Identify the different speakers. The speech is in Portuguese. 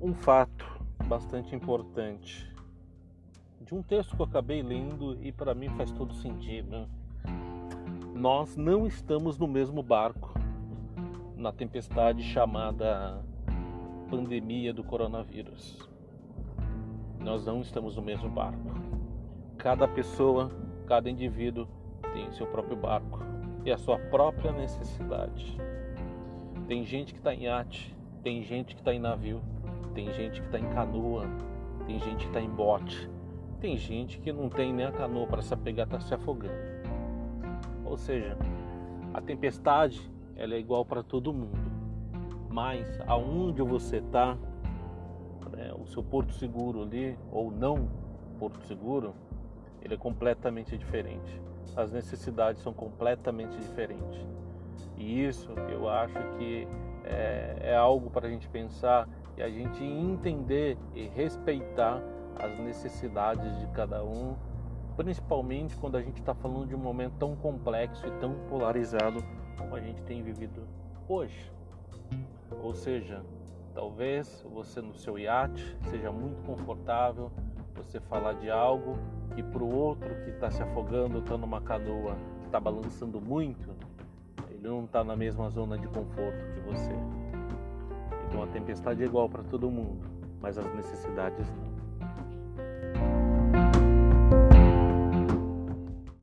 Speaker 1: um fato bastante importante de um texto que eu acabei lendo e para mim faz todo sentido. Nós não estamos no mesmo barco na tempestade chamada pandemia do coronavírus. Nós não estamos no mesmo barco. Cada pessoa, cada indivíduo tem seu próprio barco e a sua própria necessidade. Tem gente que está em iate, tem gente que está em navio, tem gente que está em canoa, tem gente que está em bote, tem gente que não tem nem a canoa para se apegar, está se afogando. Ou seja, a tempestade ela é igual para todo mundo, mas aonde você está, né, o seu porto seguro ali ou não porto seguro, ele é completamente diferente. As necessidades são completamente diferentes. E isso eu acho que é, é algo para a gente pensar e a gente entender e respeitar as necessidades de cada um, principalmente quando a gente está falando de um momento tão complexo e tão polarizado como a gente tem vivido hoje. Ou seja, talvez você no seu iate seja muito confortável você falar de algo que para o outro que está se afogando, está numa canoa, que está balançando muito, ele não está na mesma zona de conforto que você. Tempestade é igual para todo mundo, mas as necessidades não.